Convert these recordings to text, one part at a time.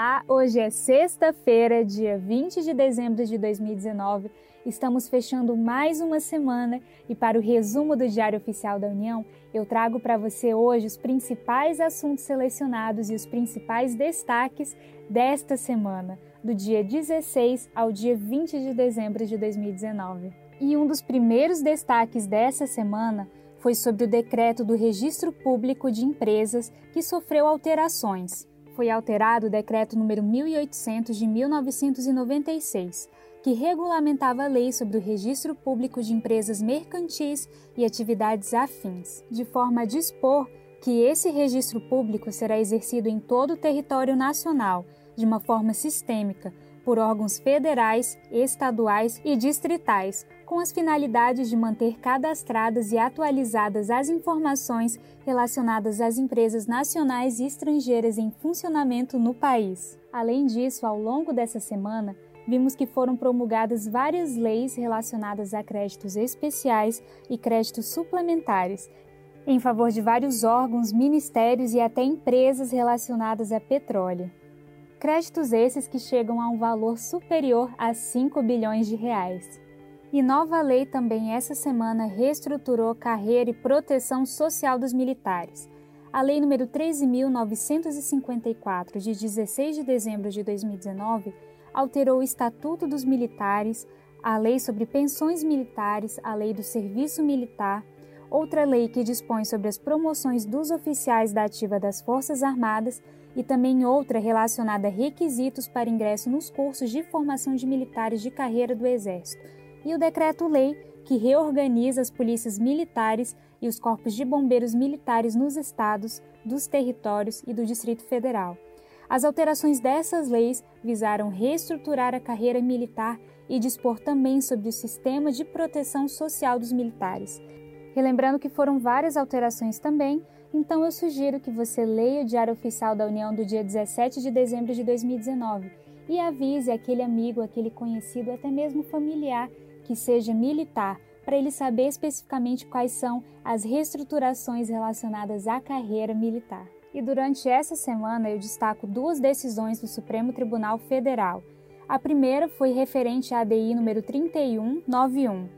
Olá, hoje é sexta-feira, dia 20 de dezembro de 2019. Estamos fechando mais uma semana e para o resumo do Diário Oficial da União, eu trago para você hoje os principais assuntos selecionados e os principais destaques desta semana, do dia 16 ao dia 20 de dezembro de 2019. E um dos primeiros destaques dessa semana foi sobre o decreto do Registro Público de Empresas que sofreu alterações foi alterado o decreto número 1800 de 1996, que regulamentava a lei sobre o registro público de empresas mercantis e atividades afins, de forma a dispor que esse registro público será exercido em todo o território nacional, de uma forma sistêmica, por órgãos federais, estaduais e distritais, com as finalidades de manter cadastradas e atualizadas as informações relacionadas às empresas nacionais e estrangeiras em funcionamento no país. Além disso, ao longo dessa semana, vimos que foram promulgadas várias leis relacionadas a créditos especiais e créditos suplementares, em favor de vários órgãos, ministérios e até empresas relacionadas a petróleo. Créditos esses que chegam a um valor superior a 5 bilhões de reais. E nova lei também essa semana reestruturou carreira e proteção social dos militares. A Lei nº 13.954, de 16 de dezembro de 2019, alterou o Estatuto dos Militares, a Lei sobre Pensões Militares, a Lei do Serviço Militar, outra lei que dispõe sobre as promoções dos oficiais da ativa das Forças Armadas e também outra relacionada a requisitos para ingresso nos cursos de formação de militares de carreira do Exército, e o Decreto-Lei, que reorganiza as polícias militares e os corpos de bombeiros militares nos estados, dos territórios e do Distrito Federal. As alterações dessas leis visaram reestruturar a carreira militar e dispor também sobre o sistema de proteção social dos militares. Relembrando que foram várias alterações também, então eu sugiro que você leia o Diário Oficial da União do dia 17 de dezembro de 2019 e avise aquele amigo, aquele conhecido, até mesmo familiar que seja militar, para ele saber especificamente quais são as reestruturações relacionadas à carreira militar. E durante essa semana eu destaco duas decisões do Supremo Tribunal Federal. A primeira foi referente à ADI número 3191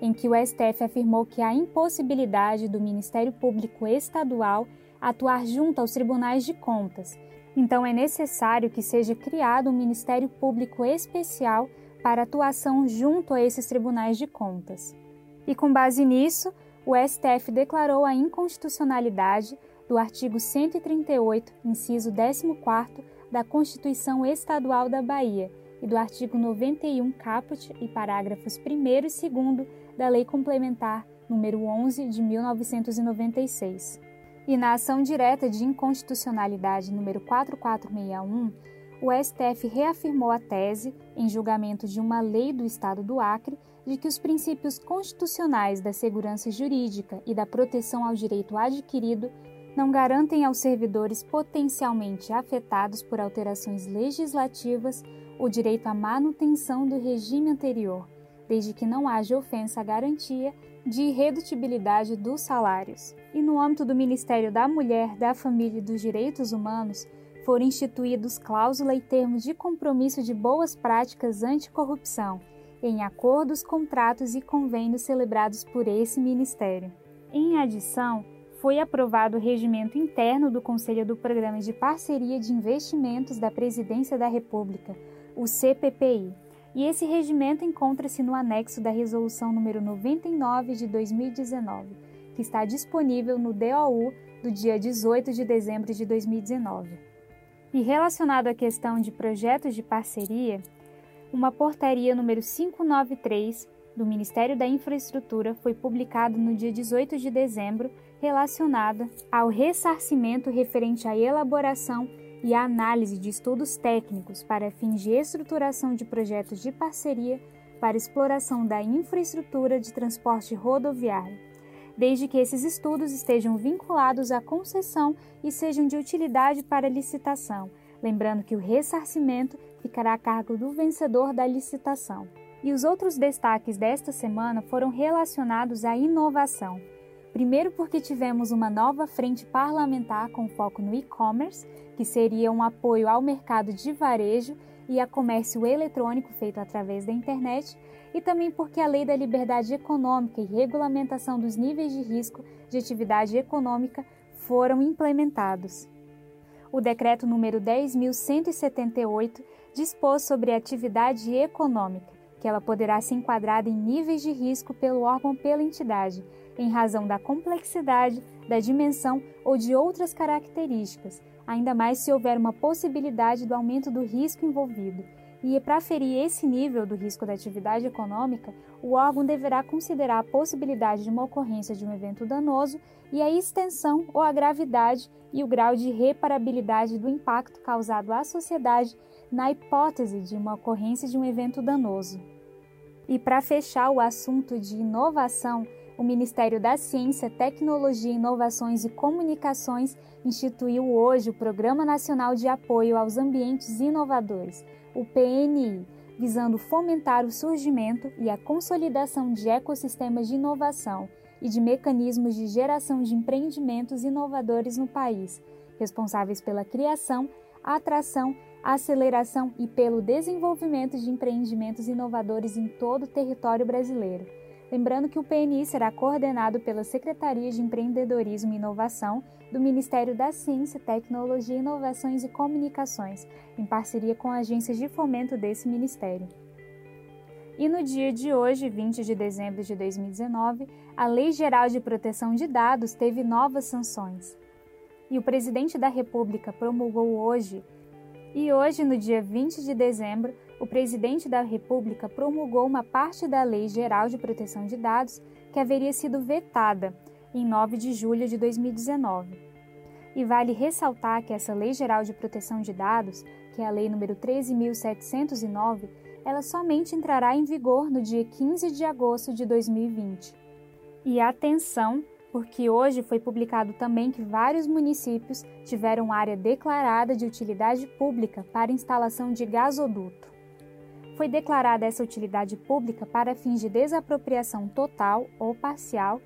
em que o STF afirmou que há impossibilidade do Ministério Público Estadual atuar junto aos tribunais de contas. Então é necessário que seja criado um Ministério Público especial para atuação junto a esses tribunais de contas. E com base nisso, o STF declarou a inconstitucionalidade do artigo 138, inciso 14 da Constituição Estadual da Bahia e do artigo 91 caput e parágrafos 1 e 2 da Lei Complementar número 11 de 1996. E na ação direta de inconstitucionalidade número 4461, o STF reafirmou a tese, em julgamento de uma lei do Estado do Acre, de que os princípios constitucionais da segurança jurídica e da proteção ao direito adquirido não garantem aos servidores potencialmente afetados por alterações legislativas o direito à manutenção do regime anterior, desde que não haja ofensa à garantia de irredutibilidade dos salários. E no âmbito do Ministério da Mulher, da Família e dos Direitos Humanos, foram instituídos cláusula e termos de compromisso de boas práticas anticorrupção, em acordos, contratos e convênios celebrados por esse Ministério. Em adição, foi aprovado o regimento interno do Conselho do Programa de Parceria de Investimentos da Presidência da República, o CPPI, e esse regimento encontra-se no anexo da Resolução número 99 de 2019, que está disponível no DOU do dia 18 de dezembro de 2019. E relacionado à questão de projetos de parceria, uma portaria número 593 do Ministério da Infraestrutura foi publicada no dia 18 de dezembro relacionada ao ressarcimento referente à elaboração e a análise de estudos técnicos para fins de estruturação de projetos de parceria para exploração da infraestrutura de transporte rodoviário, desde que esses estudos estejam vinculados à concessão e sejam de utilidade para licitação, lembrando que o ressarcimento ficará a cargo do vencedor da licitação. E os outros destaques desta semana foram relacionados à inovação. Primeiro, porque tivemos uma nova frente parlamentar com foco no e-commerce, que seria um apoio ao mercado de varejo e a comércio eletrônico feito através da internet, e também porque a Lei da Liberdade Econômica e Regulamentação dos Níveis de Risco de Atividade Econômica foram implementados. O decreto número 10.178 dispôs sobre a atividade econômica, que ela poderá ser enquadrada em níveis de risco pelo órgão pela entidade, em razão da complexidade, da dimensão ou de outras características, ainda mais se houver uma possibilidade do aumento do risco envolvido. E para ferir esse nível do risco da atividade econômica, o órgão deverá considerar a possibilidade de uma ocorrência de um evento danoso e a extensão ou a gravidade e o grau de reparabilidade do impacto causado à sociedade na hipótese de uma ocorrência de um evento danoso. E para fechar o assunto de inovação, o Ministério da Ciência, Tecnologia, Inovações e Comunicações instituiu hoje o Programa Nacional de Apoio aos Ambientes Inovadores, o PNI, visando fomentar o surgimento e a consolidação de ecossistemas de inovação e de mecanismos de geração de empreendimentos inovadores no país, responsáveis pela criação, atração, aceleração e pelo desenvolvimento de empreendimentos inovadores em todo o território brasileiro Lembrando que o PNI será coordenado pela Secretaria de Empreendedorismo e Inovação do Ministério da Ciência, Tecnologia, Inovações e Comunicações, em parceria com agências de fomento desse ministério. E no dia de hoje, 20 de dezembro de 2019, a Lei Geral de Proteção de Dados teve novas sanções. E o presidente da República promulgou hoje, e hoje, no dia 20 de dezembro, o presidente da República promulgou uma parte da Lei Geral de Proteção de Dados que haveria sido vetada em 9 de julho de 2019. E vale ressaltar que essa Lei Geral de Proteção de Dados, que é a Lei número 13.709, ela somente entrará em vigor no dia 15 de agosto de 2020. E atenção, porque hoje foi publicado também que vários municípios tiveram área declarada de utilidade pública para instalação de gasoduto foi declarada essa utilidade pública para fins de desapropriação total ou parcial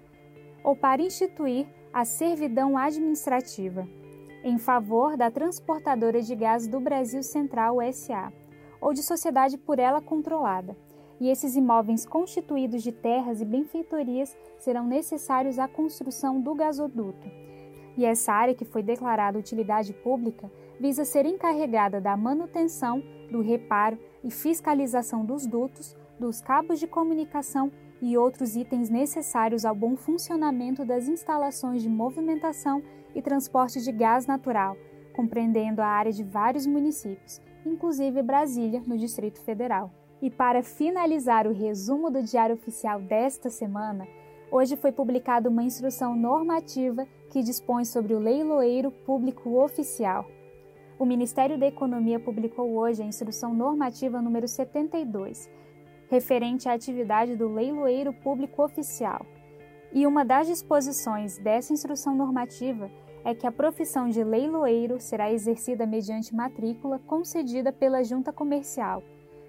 ou para instituir a servidão administrativa em favor da transportadora de gás do Brasil Central SA ou de sociedade por ela controlada. E esses imóveis constituídos de terras e benfeitorias serão necessários à construção do gasoduto. E essa área que foi declarada utilidade pública visa ser encarregada da manutenção, do reparo e fiscalização dos dutos, dos cabos de comunicação e outros itens necessários ao bom funcionamento das instalações de movimentação e transporte de gás natural, compreendendo a área de vários municípios, inclusive Brasília, no Distrito Federal. E para finalizar o resumo do Diário Oficial desta semana, hoje foi publicada uma instrução normativa que dispõe sobre o leiloeiro público oficial. O Ministério da Economia publicou hoje a Instrução Normativa número 72, referente à atividade do leiloeiro público oficial. E uma das disposições dessa instrução normativa é que a profissão de leiloeiro será exercida mediante matrícula concedida pela junta comercial,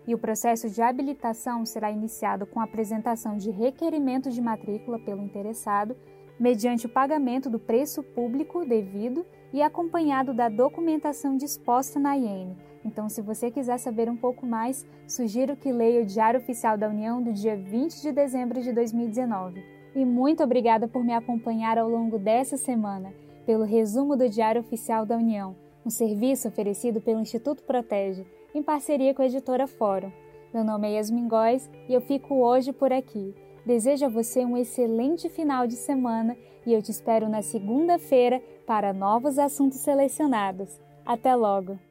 e o processo de habilitação será iniciado com a apresentação de requerimento de matrícula pelo interessado, mediante o pagamento do preço público devido e acompanhado da documentação disposta na IN. Então, se você quiser saber um pouco mais, sugiro que leia o Diário Oficial da União do dia 20 de dezembro de 2019. E muito obrigada por me acompanhar ao longo dessa semana, pelo resumo do Diário Oficial da União, um serviço oferecido pelo Instituto Protege, em parceria com a editora Fórum. Meu nome é Yasmin Góes e eu fico hoje por aqui. Desejo a você um excelente final de semana e eu te espero na segunda-feira para novos assuntos selecionados. Até logo!